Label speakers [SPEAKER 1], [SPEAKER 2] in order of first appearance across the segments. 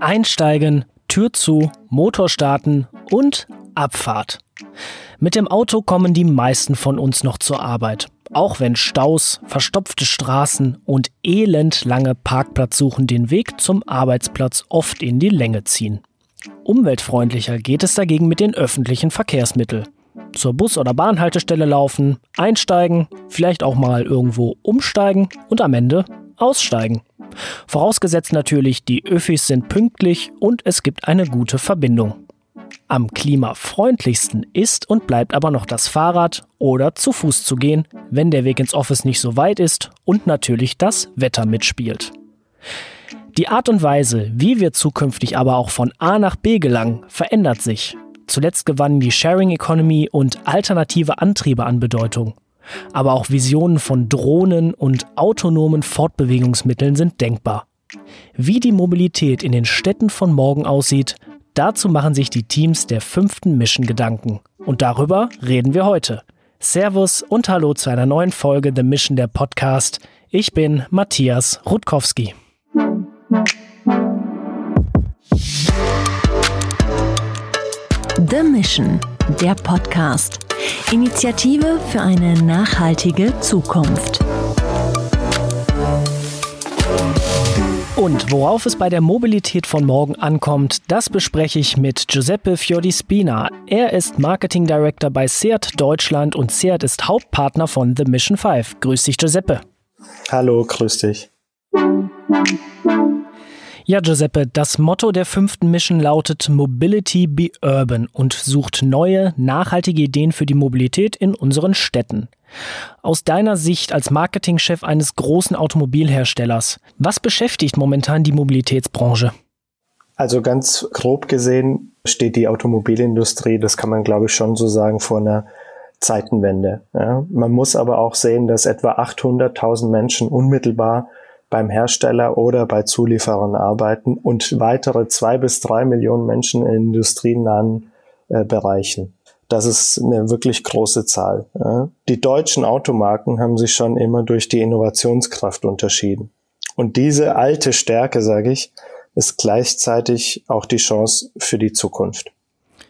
[SPEAKER 1] Einsteigen, Tür zu, Motor starten und Abfahrt. Mit dem Auto kommen die meisten von uns noch zur Arbeit. Auch wenn Staus, verstopfte Straßen und elendlange Parkplatzsuchen den Weg zum Arbeitsplatz oft in die Länge ziehen. Umweltfreundlicher geht es dagegen mit den öffentlichen Verkehrsmitteln. Zur Bus- oder Bahnhaltestelle laufen, einsteigen, vielleicht auch mal irgendwo umsteigen und am Ende aussteigen. Vorausgesetzt natürlich, die Öffis sind pünktlich und es gibt eine gute Verbindung. Am klimafreundlichsten ist und bleibt aber noch das Fahrrad oder zu Fuß zu gehen, wenn der Weg ins Office nicht so weit ist und natürlich das Wetter mitspielt. Die Art und Weise, wie wir zukünftig aber auch von A nach B gelangen, verändert sich. Zuletzt gewannen die Sharing Economy und alternative Antriebe an Bedeutung. Aber auch Visionen von Drohnen und autonomen Fortbewegungsmitteln sind denkbar. Wie die Mobilität in den Städten von morgen aussieht, dazu machen sich die Teams der fünften Mission Gedanken. Und darüber reden wir heute. Servus und Hallo zu einer neuen Folge The Mission der Podcast. Ich bin Matthias Rutkowski.
[SPEAKER 2] The Mission, der Podcast. Initiative für eine nachhaltige Zukunft.
[SPEAKER 1] Und worauf es bei der Mobilität von morgen ankommt, das bespreche ich mit Giuseppe Fiordispina. Er ist Marketing Director bei Seat Deutschland und Seat ist Hauptpartner von The Mission 5. Grüß dich, Giuseppe.
[SPEAKER 3] Hallo, grüß dich.
[SPEAKER 1] Ja, Giuseppe, das Motto der fünften Mission lautet Mobility be Urban und sucht neue, nachhaltige Ideen für die Mobilität in unseren Städten. Aus deiner Sicht als Marketingchef eines großen Automobilherstellers, was beschäftigt momentan die Mobilitätsbranche?
[SPEAKER 3] Also ganz grob gesehen steht die Automobilindustrie, das kann man glaube ich schon so sagen, vor einer Zeitenwende. Ja. Man muss aber auch sehen, dass etwa 800.000 Menschen unmittelbar beim Hersteller oder bei Zulieferern arbeiten und weitere zwei bis drei Millionen Menschen in industrienahen äh, Bereichen. Das ist eine wirklich große Zahl. Ja. Die deutschen Automarken haben sich schon immer durch die Innovationskraft unterschieden. Und diese alte Stärke, sage ich, ist gleichzeitig auch die Chance für die Zukunft.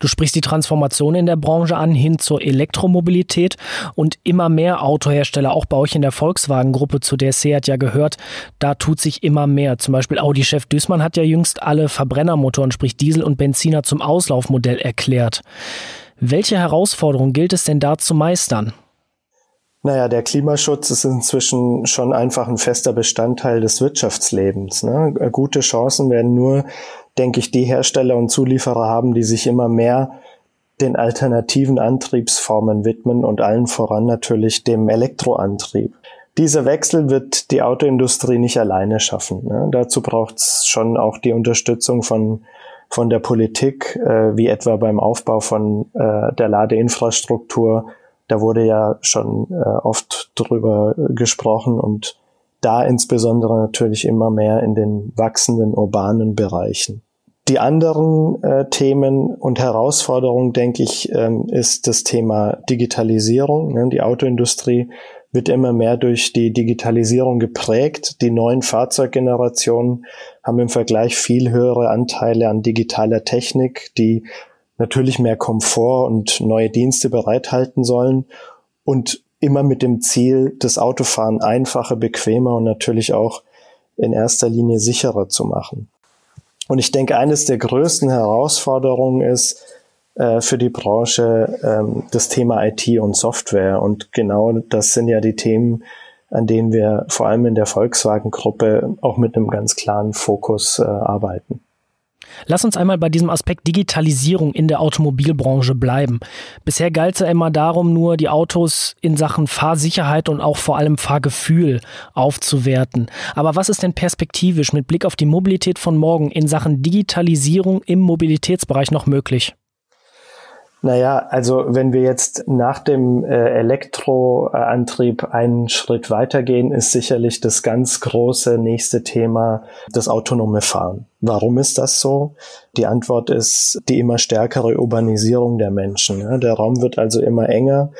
[SPEAKER 1] Du sprichst die Transformation in der Branche an hin zur Elektromobilität und immer mehr Autohersteller, auch bei euch in der Volkswagen-Gruppe, zu der Seat ja gehört, da tut sich immer mehr. Zum Beispiel Audi-Chef Düßmann hat ja jüngst alle Verbrennermotoren, sprich Diesel und Benziner, zum Auslaufmodell erklärt. Welche Herausforderungen gilt es denn da zu meistern?
[SPEAKER 3] Naja, der Klimaschutz ist inzwischen schon einfach ein fester Bestandteil des Wirtschaftslebens. Ne? Gute Chancen werden nur denke ich, die Hersteller und Zulieferer haben, die sich immer mehr den alternativen Antriebsformen widmen und allen voran natürlich dem Elektroantrieb. Dieser Wechsel wird die Autoindustrie nicht alleine schaffen. Ne? Dazu braucht es schon auch die Unterstützung von, von der Politik, äh, wie etwa beim Aufbau von äh, der Ladeinfrastruktur. Da wurde ja schon äh, oft drüber gesprochen und da insbesondere natürlich immer mehr in den wachsenden urbanen Bereichen. Die anderen äh, Themen und Herausforderungen, denke ich, ähm, ist das Thema Digitalisierung. Ne? Die Autoindustrie wird immer mehr durch die Digitalisierung geprägt. Die neuen Fahrzeuggenerationen haben im Vergleich viel höhere Anteile an digitaler Technik, die natürlich mehr Komfort und neue Dienste bereithalten sollen und immer mit dem Ziel, das Autofahren einfacher, bequemer und natürlich auch in erster Linie sicherer zu machen. Und ich denke, eines der größten Herausforderungen ist äh, für die Branche ähm, das Thema IT und Software. Und genau das sind ja die Themen, an denen wir vor allem in der Volkswagen-Gruppe auch mit einem ganz klaren Fokus äh, arbeiten.
[SPEAKER 1] Lass uns einmal bei diesem Aspekt Digitalisierung in der Automobilbranche bleiben. Bisher galt es ja immer darum, nur die Autos in Sachen Fahrsicherheit und auch vor allem Fahrgefühl aufzuwerten. Aber was ist denn perspektivisch mit Blick auf die Mobilität von morgen in Sachen Digitalisierung im Mobilitätsbereich noch möglich?
[SPEAKER 3] Naja, also wenn wir jetzt nach dem äh, Elektroantrieb einen Schritt weitergehen, ist sicherlich das ganz große nächste Thema das autonome Fahren. Warum ist das so? Die Antwort ist die immer stärkere Urbanisierung der Menschen. Der Raum wird also immer enger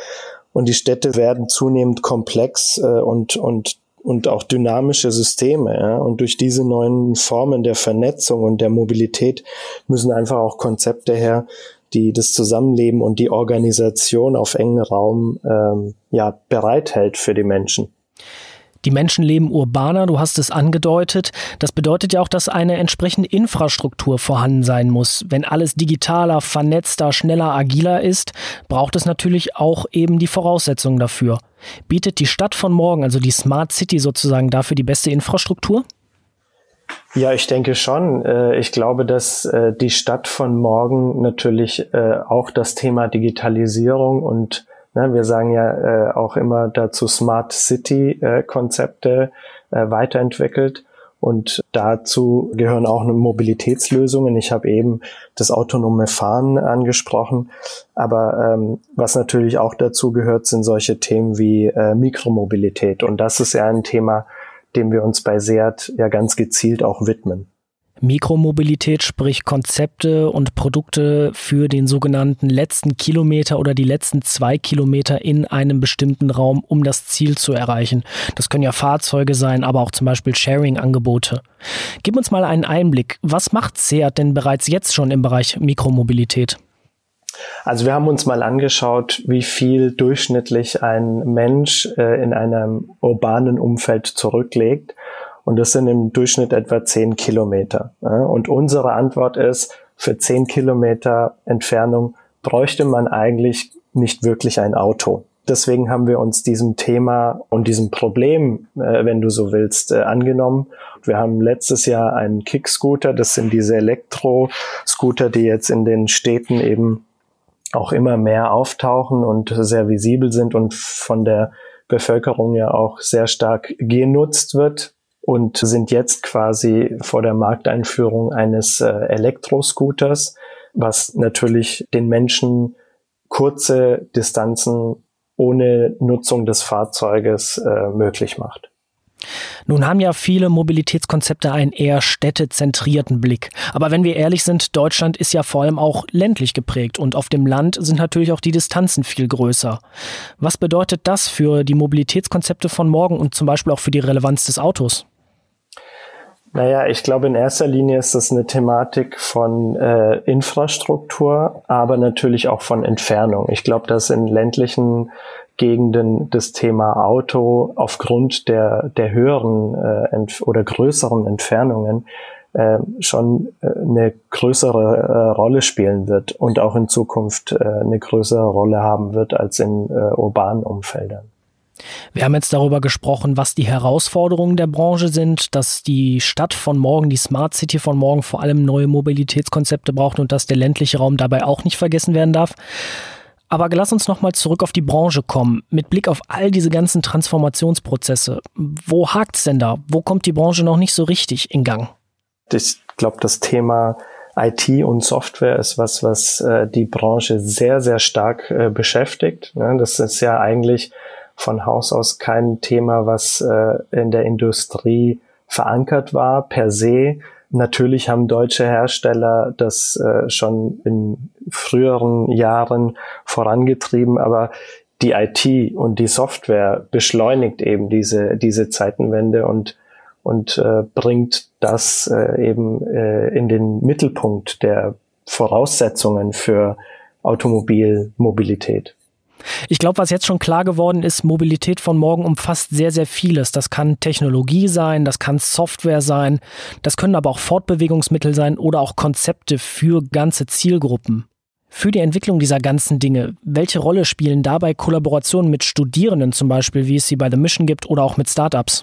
[SPEAKER 3] und die Städte werden zunehmend komplex äh, und, und und auch dynamische Systeme. Und durch diese neuen Formen der Vernetzung und der Mobilität müssen einfach auch Konzepte her, die das Zusammenleben und die Organisation auf engen Raum ähm, ja, bereithält für die Menschen.
[SPEAKER 1] Die Menschen leben urbaner, du hast es angedeutet. Das bedeutet ja auch, dass eine entsprechende Infrastruktur vorhanden sein muss. Wenn alles digitaler, vernetzter, schneller, agiler ist, braucht es natürlich auch eben die Voraussetzungen dafür. Bietet die Stadt von morgen, also die Smart City sozusagen, dafür die beste Infrastruktur?
[SPEAKER 3] Ja, ich denke schon. Äh, ich glaube, dass äh, die Stadt von morgen natürlich äh, auch das Thema Digitalisierung und Ne, wir sagen ja auch immer dazu Smart City Konzepte weiterentwickelt. Und dazu gehören auch Mobilitätslösungen. Ich habe eben das autonome Fahren angesprochen. Aber ähm, was natürlich auch dazu gehört, sind solche Themen wie äh, Mikromobilität. Und das ist ja ein Thema, dem wir uns bei SEAT ja ganz gezielt auch widmen.
[SPEAKER 1] Mikromobilität, sprich Konzepte und Produkte für den sogenannten letzten Kilometer oder die letzten zwei Kilometer in einem bestimmten Raum, um das Ziel zu erreichen. Das können ja Fahrzeuge sein, aber auch zum Beispiel Sharing-Angebote. Gib uns mal einen Einblick. Was macht Seat denn bereits jetzt schon im Bereich Mikromobilität?
[SPEAKER 3] Also wir haben uns mal angeschaut, wie viel durchschnittlich ein Mensch äh, in einem urbanen Umfeld zurücklegt. Und das sind im Durchschnitt etwa zehn Kilometer. Und unsere Antwort ist, für zehn Kilometer Entfernung bräuchte man eigentlich nicht wirklich ein Auto. Deswegen haben wir uns diesem Thema und diesem Problem, äh, wenn du so willst, äh, angenommen. Wir haben letztes Jahr einen Kick-Scooter. Das sind diese Elektro-Scooter, die jetzt in den Städten eben auch immer mehr auftauchen und sehr visibel sind und von der Bevölkerung ja auch sehr stark genutzt wird und sind jetzt quasi vor der Markteinführung eines äh, Elektroscooters, was natürlich den Menschen kurze Distanzen ohne Nutzung des Fahrzeuges äh, möglich macht.
[SPEAKER 1] Nun haben ja viele Mobilitätskonzepte einen eher städtezentrierten Blick. Aber wenn wir ehrlich sind, Deutschland ist ja vor allem auch ländlich geprägt und auf dem Land sind natürlich auch die Distanzen viel größer. Was bedeutet das für die Mobilitätskonzepte von morgen und zum Beispiel auch für die Relevanz des Autos?
[SPEAKER 3] Naja, ich glaube, in erster Linie ist das eine Thematik von äh, Infrastruktur, aber natürlich auch von Entfernung. Ich glaube, dass in ländlichen Gegenden das Thema Auto aufgrund der, der höheren äh, oder größeren Entfernungen äh, schon äh, eine größere äh, Rolle spielen wird und auch in Zukunft äh, eine größere Rolle haben wird als in äh, urbanen Umfeldern.
[SPEAKER 1] Wir haben jetzt darüber gesprochen, was die Herausforderungen der Branche sind, dass die Stadt von morgen, die Smart City von morgen vor allem neue Mobilitätskonzepte braucht und dass der ländliche Raum dabei auch nicht vergessen werden darf. Aber lass uns nochmal zurück auf die Branche kommen. Mit Blick auf all diese ganzen Transformationsprozesse. Wo hakt's denn da? Wo kommt die Branche noch nicht so richtig in Gang?
[SPEAKER 3] Ich glaube, das Thema IT und Software ist was, was äh, die Branche sehr, sehr stark äh, beschäftigt. Ne? Das ist ja eigentlich von Haus aus kein Thema, was äh, in der Industrie verankert war per se. Natürlich haben deutsche Hersteller das äh, schon in früheren Jahren vorangetrieben, aber die IT und die Software beschleunigt eben diese, diese Zeitenwende und, und äh, bringt das äh, eben in den Mittelpunkt der Voraussetzungen für Automobilmobilität.
[SPEAKER 1] Ich glaube, was jetzt schon klar geworden ist, Mobilität von morgen umfasst sehr, sehr vieles. Das kann Technologie sein, das kann Software sein, das können aber auch Fortbewegungsmittel sein oder auch Konzepte für ganze Zielgruppen. Für die Entwicklung dieser ganzen Dinge, welche Rolle spielen dabei Kollaborationen mit Studierenden zum Beispiel, wie es sie bei The Mission gibt, oder auch mit Startups?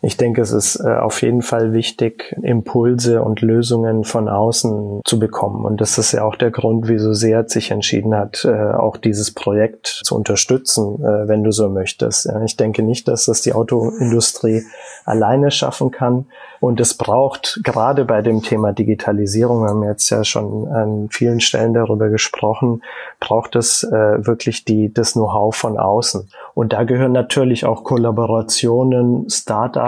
[SPEAKER 3] Ich denke, es ist äh, auf jeden Fall wichtig, Impulse und Lösungen von außen zu bekommen. Und das ist ja auch der Grund, wieso Seat sich entschieden hat, äh, auch dieses Projekt zu unterstützen, äh, wenn du so möchtest. Ich denke nicht, dass das die Autoindustrie alleine schaffen kann. Und es braucht gerade bei dem Thema Digitalisierung, wir haben jetzt ja schon an vielen Stellen darüber gesprochen, braucht es wirklich die, das Know-how von außen. Und da gehören natürlich auch Kollaborationen, Startups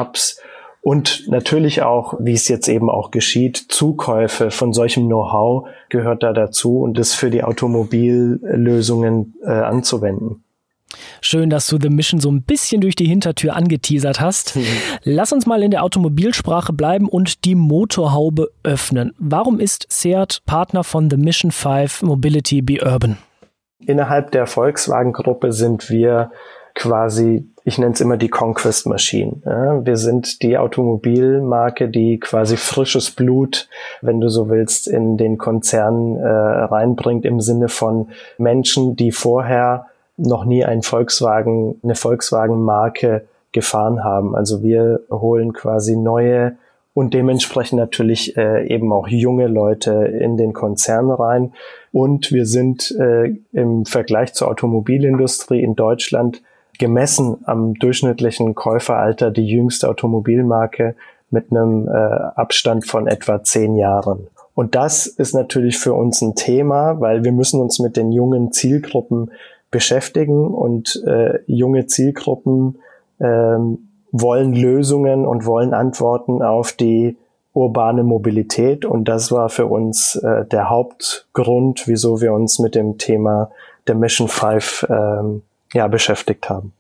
[SPEAKER 3] und natürlich auch, wie es jetzt eben auch geschieht, Zukäufe von solchem Know-how gehört da dazu und das für die Automobillösungen äh, anzuwenden.
[SPEAKER 1] Schön, dass du The Mission so ein bisschen durch die Hintertür angeteasert hast. Mhm. Lass uns mal in der Automobilsprache bleiben und die Motorhaube öffnen. Warum ist Seat Partner von The Mission 5 Mobility Be Urban?
[SPEAKER 3] Innerhalb der Volkswagen-Gruppe sind wir quasi, ich nenne es immer die Conquest Machine. Ja, wir sind die Automobilmarke, die quasi frisches Blut, wenn du so willst, in den Konzern äh, reinbringt im Sinne von Menschen, die vorher noch nie ein Volkswagen, eine Volkswagen-Marke gefahren haben. Also wir holen quasi neue und dementsprechend natürlich äh, eben auch junge Leute in den Konzern rein. Und wir sind äh, im Vergleich zur Automobilindustrie in Deutschland gemessen am durchschnittlichen Käuferalter die jüngste Automobilmarke mit einem äh, Abstand von etwa zehn Jahren. Und das ist natürlich für uns ein Thema, weil wir müssen uns mit den jungen Zielgruppen beschäftigen und äh, junge Zielgruppen ähm, wollen Lösungen und wollen Antworten auf die urbane Mobilität. Und das war für uns äh, der Hauptgrund, wieso wir uns mit dem Thema der Mission 5 ähm, ja, beschäftigt haben.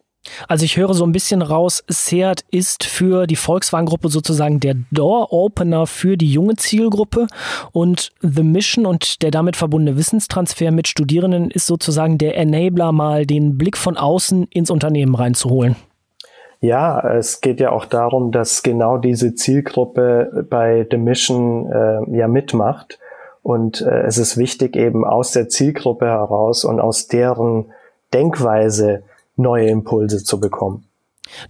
[SPEAKER 1] Also ich höre so ein bisschen raus, Seat ist für die Volkswagen-Gruppe sozusagen der Door-Opener für die junge Zielgruppe und The Mission und der damit verbundene Wissenstransfer mit Studierenden ist sozusagen der Enabler, mal den Blick von außen ins Unternehmen reinzuholen.
[SPEAKER 3] Ja, es geht ja auch darum, dass genau diese Zielgruppe bei The Mission äh, ja mitmacht. Und äh, es ist wichtig, eben aus der Zielgruppe heraus und aus deren Denkweise neue Impulse zu bekommen.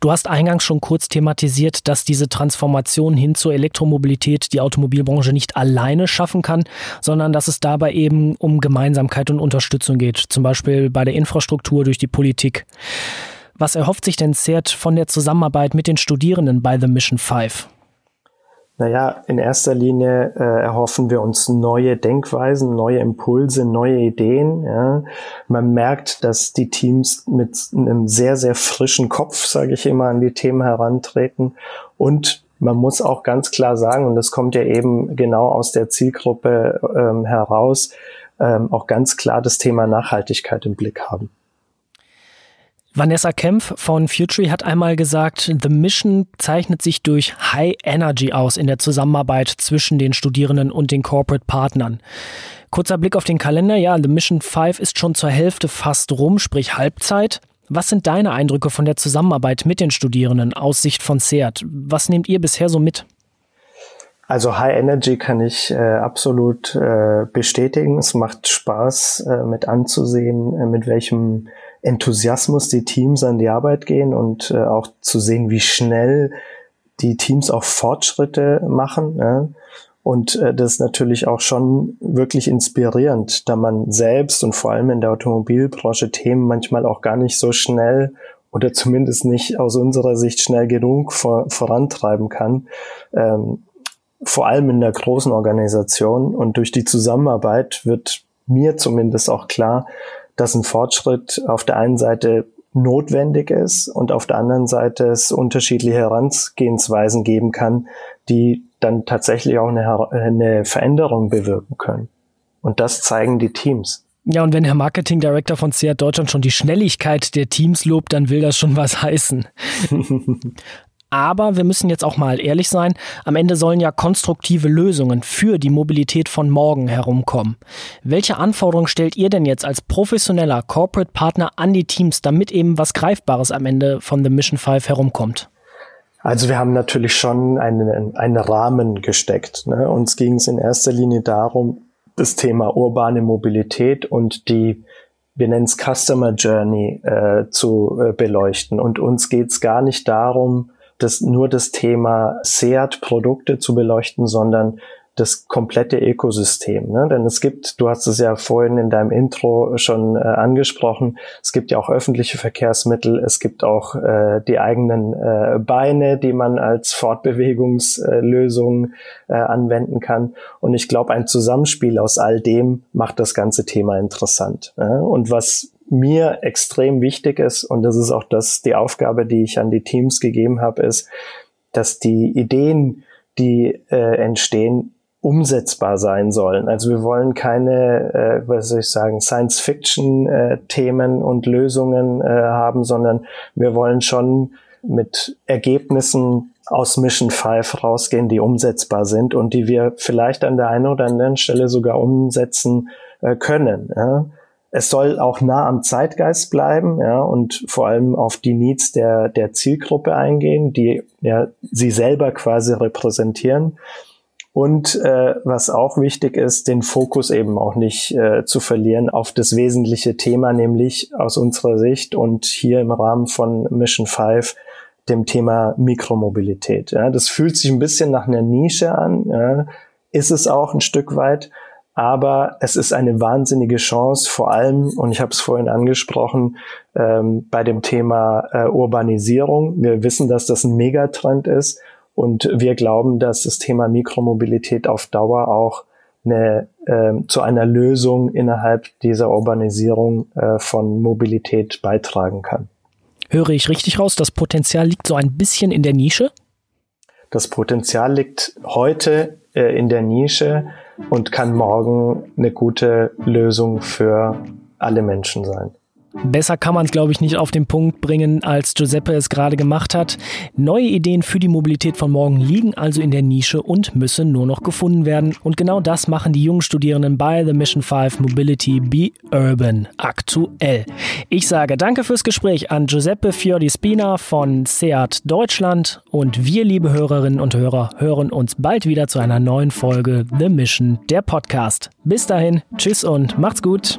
[SPEAKER 1] Du hast eingangs schon kurz thematisiert, dass diese Transformation hin zur Elektromobilität die Automobilbranche nicht alleine schaffen kann, sondern dass es dabei eben um Gemeinsamkeit und Unterstützung geht, zum Beispiel bei der Infrastruktur durch die Politik. Was erhofft sich denn CERT von der Zusammenarbeit mit den Studierenden bei The Mission 5?
[SPEAKER 3] Naja, in erster Linie äh, erhoffen wir uns neue Denkweisen, neue Impulse, neue Ideen. Ja. Man merkt, dass die Teams mit einem sehr, sehr frischen Kopf, sage ich immer, an die Themen herantreten. Und man muss auch ganz klar sagen, und das kommt ja eben genau aus der Zielgruppe ähm, heraus, ähm, auch ganz klar das Thema Nachhaltigkeit im Blick haben.
[SPEAKER 1] Vanessa Kempf von Futury hat einmal gesagt, The Mission zeichnet sich durch High Energy aus in der Zusammenarbeit zwischen den Studierenden und den Corporate Partnern. Kurzer Blick auf den Kalender, ja, The Mission 5 ist schon zur Hälfte fast rum, sprich Halbzeit. Was sind deine Eindrücke von der Zusammenarbeit mit den Studierenden aus Sicht von CERT? Was nehmt ihr bisher so mit?
[SPEAKER 3] Also High Energy kann ich äh, absolut äh, bestätigen. Es macht Spaß äh, mit anzusehen, äh, mit welchem Enthusiasmus die Teams an die Arbeit gehen und äh, auch zu sehen, wie schnell die Teams auch Fortschritte machen. Ja? Und äh, das ist natürlich auch schon wirklich inspirierend, da man selbst und vor allem in der Automobilbranche Themen manchmal auch gar nicht so schnell oder zumindest nicht aus unserer Sicht schnell genug vor, vorantreiben kann. Ähm, vor allem in der großen Organisation. Und durch die Zusammenarbeit wird mir zumindest auch klar, dass ein Fortschritt auf der einen Seite notwendig ist und auf der anderen Seite es unterschiedliche Herangehensweisen geben kann, die dann tatsächlich auch eine, eine Veränderung bewirken können. Und das zeigen die Teams.
[SPEAKER 1] Ja, und wenn Herr Marketing Director von Seat Deutschland schon die Schnelligkeit der Teams lobt, dann will das schon was heißen. Aber wir müssen jetzt auch mal ehrlich sein, am Ende sollen ja konstruktive Lösungen für die Mobilität von morgen herumkommen. Welche Anforderungen stellt ihr denn jetzt als professioneller Corporate Partner an die Teams, damit eben was Greifbares am Ende von The Mission 5 herumkommt?
[SPEAKER 3] Also wir haben natürlich schon einen, einen Rahmen gesteckt. Ne? Uns ging es in erster Linie darum, das Thema urbane Mobilität und die wir nennen es Customer Journey äh, zu äh, beleuchten. Und uns geht es gar nicht darum, das, nur das Thema SEAT-Produkte zu beleuchten, sondern das komplette Ökosystem. Ne? Denn es gibt, du hast es ja vorhin in deinem Intro schon äh, angesprochen, es gibt ja auch öffentliche Verkehrsmittel, es gibt auch äh, die eigenen äh, Beine, die man als Fortbewegungslösung äh, anwenden kann. Und ich glaube, ein Zusammenspiel aus all dem macht das ganze Thema interessant. Ne? Und was mir extrem wichtig ist, und das ist auch das, die Aufgabe, die ich an die Teams gegeben habe, ist, dass die Ideen, die äh, entstehen, umsetzbar sein sollen. Also wir wollen keine, äh, was soll ich sagen, Science-Fiction-Themen äh, und Lösungen äh, haben, sondern wir wollen schon mit Ergebnissen aus Mission 5 rausgehen, die umsetzbar sind und die wir vielleicht an der einen oder anderen Stelle sogar umsetzen äh, können. Ja. Es soll auch nah am Zeitgeist bleiben, ja, und vor allem auf die Needs der, der Zielgruppe eingehen, die ja sie selber quasi repräsentieren. Und äh, was auch wichtig ist, den Fokus eben auch nicht äh, zu verlieren auf das wesentliche Thema, nämlich aus unserer Sicht und hier im Rahmen von Mission 5 dem Thema Mikromobilität. Ja, das fühlt sich ein bisschen nach einer Nische an, ja, ist es auch ein Stück weit, aber es ist eine wahnsinnige Chance, vor allem, und ich habe es vorhin angesprochen, ähm, bei dem Thema äh, Urbanisierung. Wir wissen, dass das ein Megatrend ist und wir glauben, dass das Thema Mikromobilität auf Dauer auch eine, äh, zu einer Lösung innerhalb dieser Urbanisierung äh, von Mobilität beitragen kann.
[SPEAKER 1] Höre ich richtig raus, das Potenzial liegt so ein bisschen in der Nische?
[SPEAKER 3] Das Potenzial liegt heute äh, in der Nische und kann morgen eine gute Lösung für alle Menschen sein.
[SPEAKER 1] Besser kann man es, glaube ich, nicht auf den Punkt bringen, als Giuseppe es gerade gemacht hat. Neue Ideen für die Mobilität von morgen liegen also in der Nische und müssen nur noch gefunden werden. Und genau das machen die jungen Studierenden bei The Mission 5 Mobility Be Urban aktuell. Ich sage danke fürs Gespräch an Giuseppe Fiordi-Spina von SEAT Deutschland und wir, liebe Hörerinnen und Hörer, hören uns bald wieder zu einer neuen Folge The Mission, der Podcast. Bis dahin, tschüss und macht's gut.